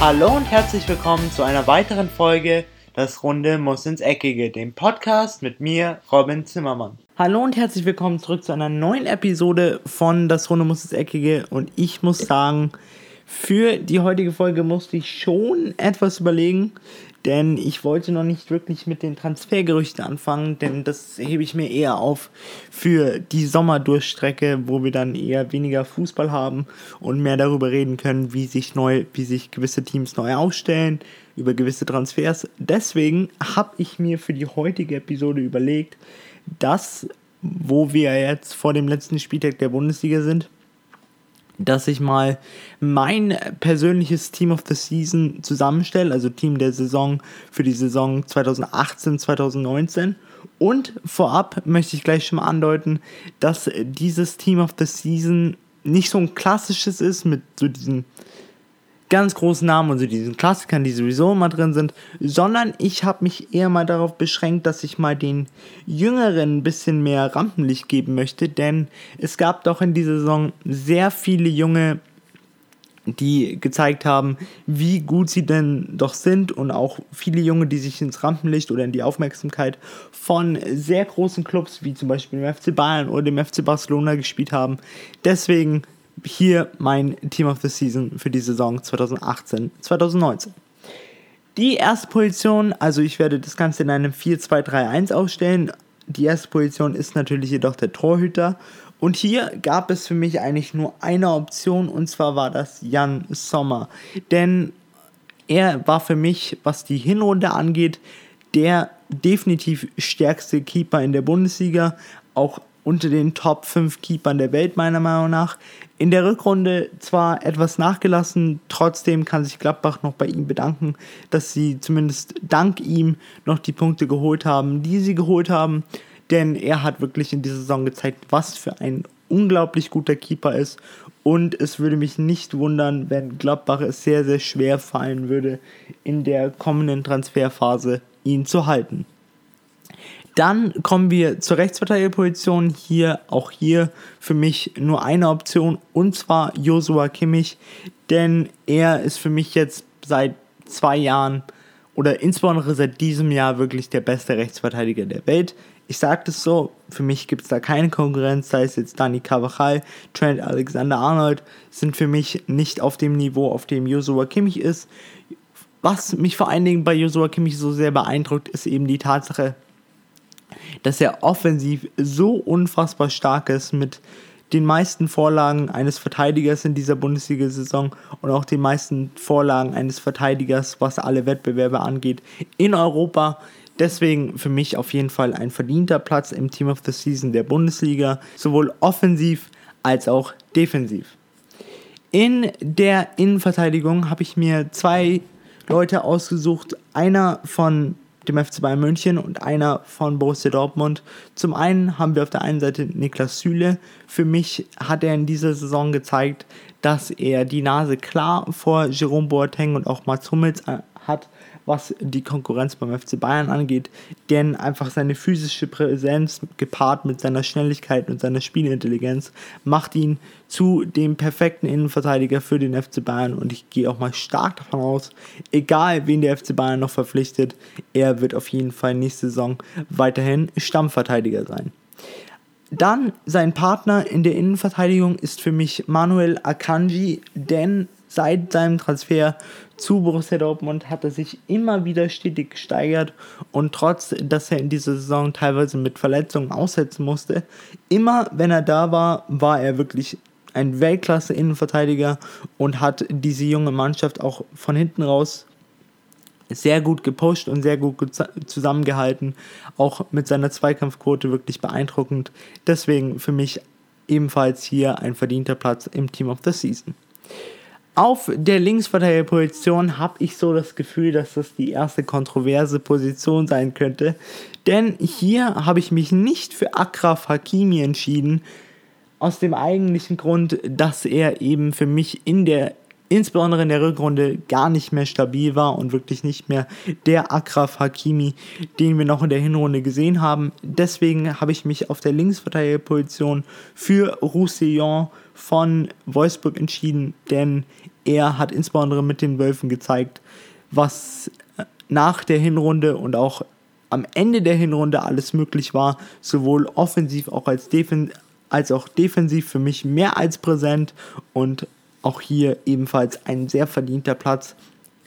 Hallo und herzlich willkommen zu einer weiteren Folge Das Runde muss ins Eckige, dem Podcast mit mir, Robin Zimmermann. Hallo und herzlich willkommen zurück zu einer neuen Episode von Das Runde muss ins Eckige und ich muss sagen, für die heutige Folge musste ich schon etwas überlegen, denn ich wollte noch nicht wirklich mit den Transfergerüchten anfangen, denn das hebe ich mir eher auf für die Sommerdurchstrecke, wo wir dann eher weniger Fußball haben und mehr darüber reden können, wie sich neu, wie sich gewisse Teams neu aufstellen, über gewisse Transfers. Deswegen habe ich mir für die heutige Episode überlegt, dass, wo wir jetzt vor dem letzten Spieltag der Bundesliga sind, dass ich mal mein persönliches Team of the Season zusammenstelle, also Team der Saison für die Saison 2018, 2019. Und vorab möchte ich gleich schon mal andeuten, dass dieses Team of the Season nicht so ein klassisches ist mit so diesen ganz großen Namen und so diesen Klassikern, die sowieso immer drin sind, sondern ich habe mich eher mal darauf beschränkt, dass ich mal den Jüngeren ein bisschen mehr Rampenlicht geben möchte, denn es gab doch in dieser Saison sehr viele junge die gezeigt haben, wie gut sie denn doch sind und auch viele Junge, die sich ins Rampenlicht oder in die Aufmerksamkeit von sehr großen Clubs wie zum Beispiel dem FC Bayern oder dem FC Barcelona gespielt haben. Deswegen hier mein Team of the Season für die Saison 2018-2019. Die erste Position, also ich werde das Ganze in einem 4-2-3-1 aufstellen. Die erste Position ist natürlich jedoch der Torhüter. Und hier gab es für mich eigentlich nur eine Option und zwar war das Jan Sommer. Denn er war für mich, was die Hinrunde angeht, der definitiv stärkste Keeper in der Bundesliga. Auch unter den Top 5 Keepern der Welt, meiner Meinung nach. In der Rückrunde zwar etwas nachgelassen, trotzdem kann sich Gladbach noch bei ihm bedanken, dass sie zumindest dank ihm noch die Punkte geholt haben, die sie geholt haben. Denn er hat wirklich in dieser Saison gezeigt, was für ein unglaublich guter Keeper ist. Und es würde mich nicht wundern, wenn Gladbach es sehr, sehr schwer fallen würde, in der kommenden Transferphase ihn zu halten. Dann kommen wir zur Rechtsverteidigerposition. Hier, auch hier für mich nur eine Option und zwar Joshua Kimmich, denn er ist für mich jetzt seit zwei Jahren oder insbesondere seit diesem Jahr wirklich der beste Rechtsverteidiger der Welt. Ich sage das so, für mich gibt es da keine Konkurrenz, sei es jetzt Dani Carvajal, Trent Alexander-Arnold, sind für mich nicht auf dem Niveau, auf dem Joshua Kimmich ist. Was mich vor allen Dingen bei Joshua Kimmich so sehr beeindruckt, ist eben die Tatsache, dass er offensiv so unfassbar stark ist mit den meisten Vorlagen eines Verteidigers in dieser Bundesliga-Saison und auch den meisten Vorlagen eines Verteidigers, was alle Wettbewerbe angeht, in Europa. Deswegen für mich auf jeden Fall ein verdienter Platz im Team of the Season der Bundesliga, sowohl offensiv als auch defensiv. In der Innenverteidigung habe ich mir zwei Leute ausgesucht. Einer von dem FC Bayern München und einer von Borussia Dortmund. Zum einen haben wir auf der einen Seite Niklas Süle. Für mich hat er in dieser Saison gezeigt, dass er die Nase klar vor Jerome Boateng und auch Mats Hummels äh, hat was die Konkurrenz beim FC Bayern angeht, denn einfach seine physische Präsenz gepaart mit seiner Schnelligkeit und seiner Spielintelligenz macht ihn zu dem perfekten Innenverteidiger für den FC Bayern und ich gehe auch mal stark davon aus, egal wen der FC Bayern noch verpflichtet, er wird auf jeden Fall nächste Saison weiterhin Stammverteidiger sein. Dann sein Partner in der Innenverteidigung ist für mich Manuel Akanji, denn seit seinem Transfer zu Borussia Dortmund hat er sich immer wieder stetig gesteigert und trotz, dass er in dieser Saison teilweise mit Verletzungen aussetzen musste, immer wenn er da war, war er wirklich ein Weltklasse-Innenverteidiger und hat diese junge Mannschaft auch von hinten raus sehr gut gepusht und sehr gut zusammengehalten. Auch mit seiner Zweikampfquote wirklich beeindruckend. Deswegen für mich ebenfalls hier ein verdienter Platz im Team of the Season. Auf der Linksverteidigerposition habe ich so das Gefühl, dass das die erste kontroverse Position sein könnte. Denn hier habe ich mich nicht für Akraf Hakimi entschieden. Aus dem eigentlichen Grund, dass er eben für mich in der, insbesondere in der Rückrunde, gar nicht mehr stabil war und wirklich nicht mehr der Akraf Hakimi, den wir noch in der Hinrunde gesehen haben. Deswegen habe ich mich auf der Linksverteidigerposition für Roussillon von Wolfsburg entschieden, denn er hat insbesondere mit den Wölfen gezeigt, was nach der Hinrunde und auch am Ende der Hinrunde alles möglich war, sowohl offensiv auch als, defen als auch defensiv für mich mehr als präsent und auch hier ebenfalls ein sehr verdienter Platz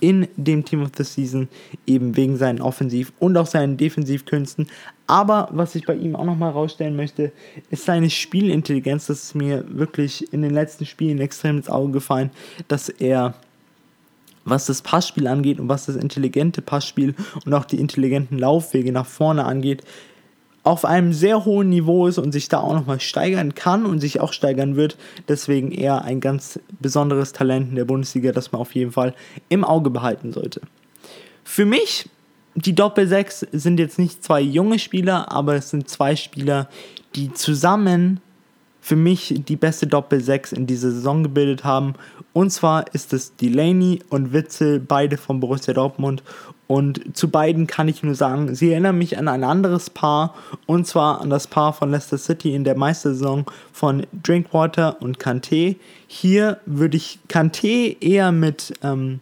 in dem Team of the Season, eben wegen seinen Offensiv- und auch seinen Defensivkünsten. Aber was ich bei ihm auch nochmal rausstellen möchte, ist seine Spielintelligenz. Das ist mir wirklich in den letzten Spielen extrem ins Auge gefallen, dass er was das Passspiel angeht und was das intelligente Passspiel und auch die intelligenten Laufwege nach vorne angeht, auf einem sehr hohen Niveau ist und sich da auch nochmal steigern kann und sich auch steigern wird. Deswegen eher ein ganz besonderes Talent in der Bundesliga, das man auf jeden Fall im Auge behalten sollte. Für mich, die Doppel 6 sind jetzt nicht zwei junge Spieler, aber es sind zwei Spieler, die zusammen für mich die beste Doppel 6 in dieser Saison gebildet haben. Und zwar ist es Delaney und Witzel, beide von Borussia Dortmund. Und zu beiden kann ich nur sagen, sie erinnern mich an ein anderes Paar, und zwar an das Paar von Leicester City in der Meistersaison von Drinkwater und Kanté. Hier würde ich Kanté eher mit ähm,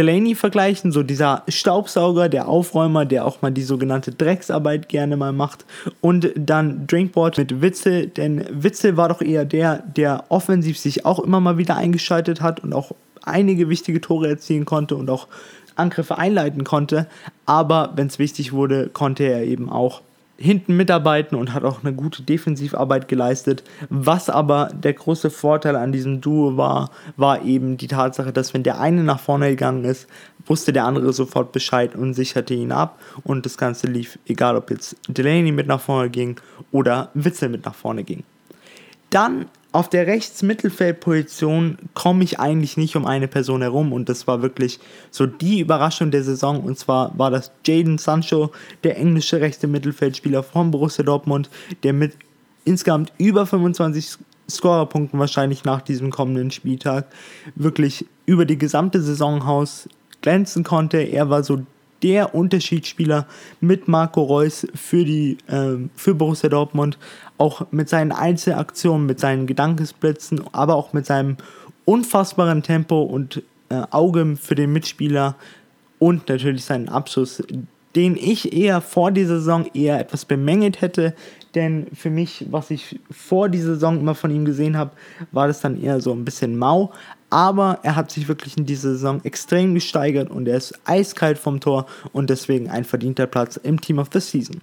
Delaney vergleichen, so dieser Staubsauger, der Aufräumer, der auch mal die sogenannte Drecksarbeit gerne mal macht. Und dann Drinkwater mit Witzel, denn Witzel war doch eher der, der offensiv sich auch immer mal wieder eingeschaltet hat und auch einige wichtige Tore erzielen konnte und auch Angriffe einleiten konnte. Aber wenn es wichtig wurde, konnte er eben auch hinten mitarbeiten und hat auch eine gute Defensivarbeit geleistet. Was aber der große Vorteil an diesem Duo war, war eben die Tatsache, dass wenn der eine nach vorne gegangen ist, wusste der andere sofort Bescheid und sicherte ihn ab und das Ganze lief, egal ob jetzt Delaney mit nach vorne ging oder Witzel mit nach vorne ging. Dann auf der Rechts-Mittelfeld-Position komme ich eigentlich nicht um eine Person herum. Und das war wirklich so die Überraschung der Saison. Und zwar war das Jaden Sancho, der englische rechte Mittelfeldspieler von Borussia Dortmund, der mit insgesamt über 25 Scorerpunkten wahrscheinlich nach diesem kommenden Spieltag wirklich über die gesamte Saison haus glänzen konnte. Er war so der Unterschiedsspieler mit Marco Reus für, die, äh, für Borussia Dortmund, auch mit seinen Einzelaktionen, mit seinen Gedankensblitzen, aber auch mit seinem unfassbaren Tempo und äh, Auge für den Mitspieler und natürlich seinen Abschluss, den ich eher vor dieser Saison eher etwas bemängelt hätte, denn für mich, was ich vor dieser Saison immer von ihm gesehen habe, war das dann eher so ein bisschen mau. Aber er hat sich wirklich in dieser Saison extrem gesteigert und er ist eiskalt vom Tor und deswegen ein verdienter Platz im Team of the Season.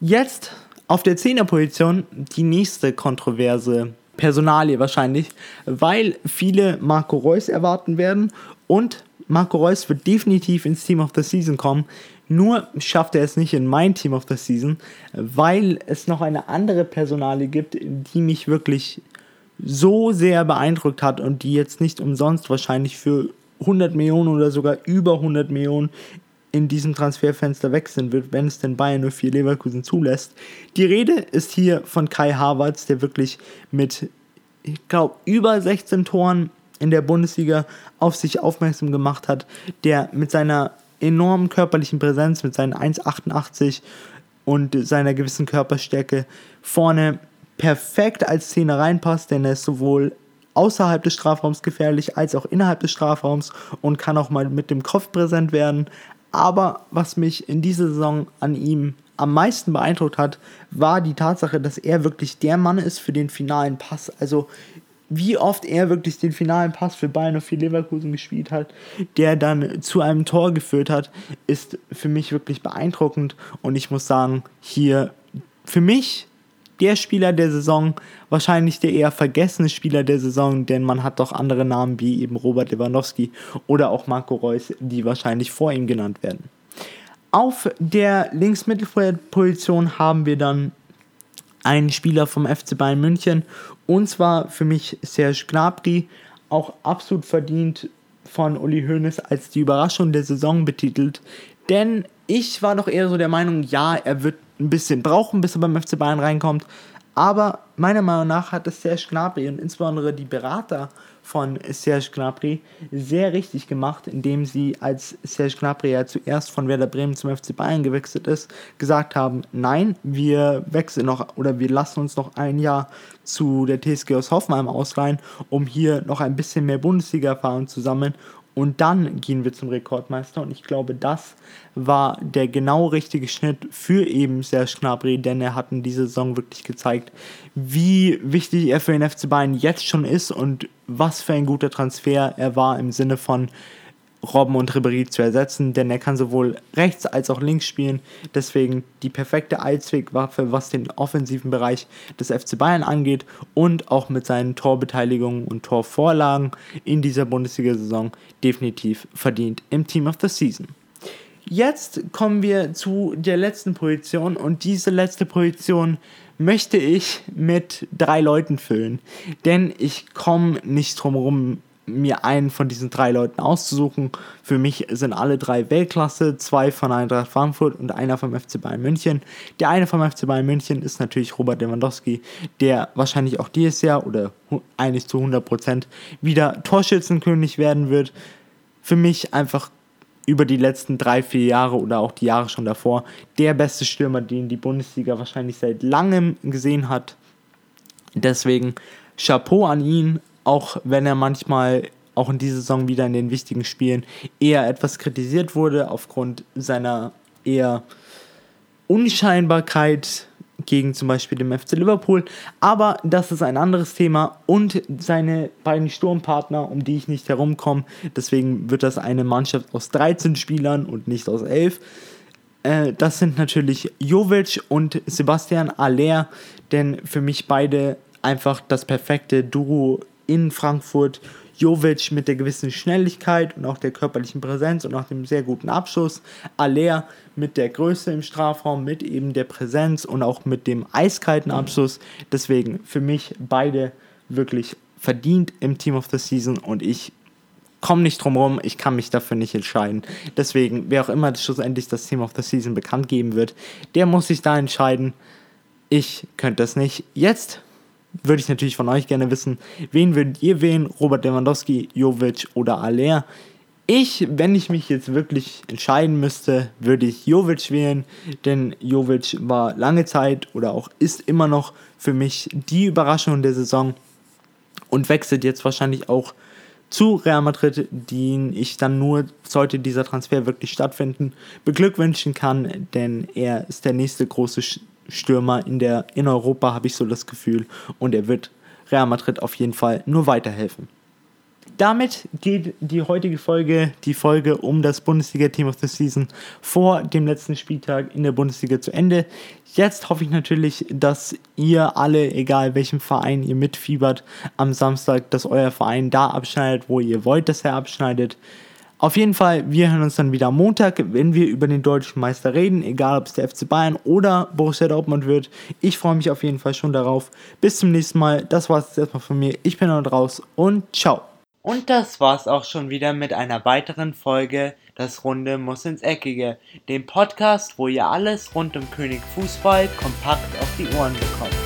Jetzt auf der 10er Position die nächste kontroverse Personalie wahrscheinlich, weil viele Marco Reus erwarten werden und Marco Reus wird definitiv ins Team of the Season kommen. Nur schafft er es nicht in mein Team of the Season, weil es noch eine andere Personalie gibt, die mich wirklich so sehr beeindruckt hat und die jetzt nicht umsonst wahrscheinlich für 100 Millionen oder sogar über 100 Millionen in diesem Transferfenster wechseln wird, wenn es denn Bayern nur vier Leverkusen zulässt. Die Rede ist hier von Kai Havertz, der wirklich mit, ich glaube, über 16 Toren in der Bundesliga auf sich aufmerksam gemacht hat, der mit seiner enormen körperlichen Präsenz, mit seinen 1,88 und seiner gewissen Körperstärke vorne perfekt als Szene reinpasst, denn er ist sowohl außerhalb des Strafraums gefährlich als auch innerhalb des Strafraums und kann auch mal mit dem Kopf präsent werden. Aber was mich in dieser Saison an ihm am meisten beeindruckt hat, war die Tatsache, dass er wirklich der Mann ist für den finalen Pass. Also wie oft er wirklich den finalen Pass für Bayern und für Leverkusen gespielt hat, der dann zu einem Tor geführt hat, ist für mich wirklich beeindruckend. Und ich muss sagen, hier für mich der Spieler der Saison, wahrscheinlich der eher vergessene Spieler der Saison, denn man hat doch andere Namen wie eben Robert Lewandowski oder auch Marco Reus, die wahrscheinlich vor ihm genannt werden. Auf der Linksmittelfeldposition haben wir dann einen Spieler vom FC Bayern München und zwar für mich Serge Gnabry, auch absolut verdient von Uli Hoeneß als die Überraschung der Saison betitelt, denn ich war doch eher so der Meinung, ja, er wird ein bisschen brauchen, bis er beim FC Bayern reinkommt. Aber meiner Meinung nach hat es Serge Gnabry und insbesondere die Berater von Serge Gnabry sehr richtig gemacht, indem sie, als Serge Gnabry ja zuerst von Werder Bremen zum FC Bayern gewechselt ist, gesagt haben, nein, wir wechseln noch oder wir lassen uns noch ein Jahr zu der TSG aus Hoffenheim ausleihen, um hier noch ein bisschen mehr Bundesliga-Erfahrung zu sammeln und dann gehen wir zum Rekordmeister. Und ich glaube, das war der genau richtige Schnitt für eben Serge Gnabry, denn er hat in dieser Saison wirklich gezeigt, wie wichtig er für den FC Bayern jetzt schon ist und was für ein guter Transfer er war im Sinne von Robben und Ribéry zu ersetzen, denn er kann sowohl rechts als auch links spielen. Deswegen die perfekte Allzweckwaffe, was den offensiven Bereich des FC Bayern angeht und auch mit seinen Torbeteiligungen und Torvorlagen in dieser Bundesliga-Saison definitiv verdient im Team of the Season. Jetzt kommen wir zu der letzten Position und diese letzte Position möchte ich mit drei Leuten füllen, denn ich komme nicht drum herum, mir einen von diesen drei Leuten auszusuchen. Für mich sind alle drei Weltklasse, zwei von Eintracht Frankfurt und einer vom FC Bayern München. Der eine vom FC Bayern München ist natürlich Robert Lewandowski, der wahrscheinlich auch dieses Jahr oder eigentlich zu 100% wieder Torschützenkönig werden wird. Für mich einfach über die letzten drei, vier Jahre oder auch die Jahre schon davor der beste Stürmer, den die Bundesliga wahrscheinlich seit langem gesehen hat. Deswegen Chapeau an ihn, auch wenn er manchmal auch in dieser Saison wieder in den wichtigen Spielen eher etwas kritisiert wurde aufgrund seiner eher Unscheinbarkeit gegen zum Beispiel den FC Liverpool. Aber das ist ein anderes Thema und seine beiden Sturmpartner, um die ich nicht herumkomme. Deswegen wird das eine Mannschaft aus 13 Spielern und nicht aus 11. Äh, das sind natürlich Jovic und Sebastian Aller, denn für mich beide einfach das perfekte Duo in Frankfurt. Jovic mit der gewissen Schnelligkeit und auch der körperlichen Präsenz und auch dem sehr guten Abschluss. Aller mit der Größe im Strafraum, mit eben der Präsenz und auch mit dem eiskalten Abschluss. Deswegen für mich beide wirklich verdient im Team of the Season und ich komme nicht drum rum, ich kann mich dafür nicht entscheiden. Deswegen, wer auch immer schlussendlich das Team of the Season bekannt geben wird, der muss sich da entscheiden. Ich könnte das nicht. Jetzt würde ich natürlich von euch gerne wissen, wen würdet ihr wählen? Robert Lewandowski, Jovic oder Aller? Ich, wenn ich mich jetzt wirklich entscheiden müsste, würde ich Jovic wählen, denn Jovic war lange Zeit oder auch ist immer noch für mich die Überraschung der Saison und wechselt jetzt wahrscheinlich auch zu Real Madrid, den ich dann nur, sollte dieser Transfer wirklich stattfinden, beglückwünschen kann, denn er ist der nächste große Stürmer in, der, in Europa, habe ich so das Gefühl. Und er wird Real Madrid auf jeden Fall nur weiterhelfen. Damit geht die heutige Folge, die Folge um das Bundesliga-Team of the Season vor dem letzten Spieltag in der Bundesliga zu Ende. Jetzt hoffe ich natürlich, dass ihr alle, egal welchem Verein ihr mitfiebert, am Samstag, dass euer Verein da abschneidet, wo ihr wollt, dass er abschneidet. Auf jeden Fall, wir hören uns dann wieder am Montag, wenn wir über den deutschen Meister reden, egal ob es der FC Bayern oder Borussia Dortmund wird. Ich freue mich auf jeden Fall schon darauf. Bis zum nächsten Mal. Das war es erstmal von mir. Ich bin dann raus und ciao. Und das war's auch schon wieder mit einer weiteren Folge Das Runde muss ins Eckige, dem Podcast, wo ihr alles rund um König Fußball kompakt auf die Ohren bekommt.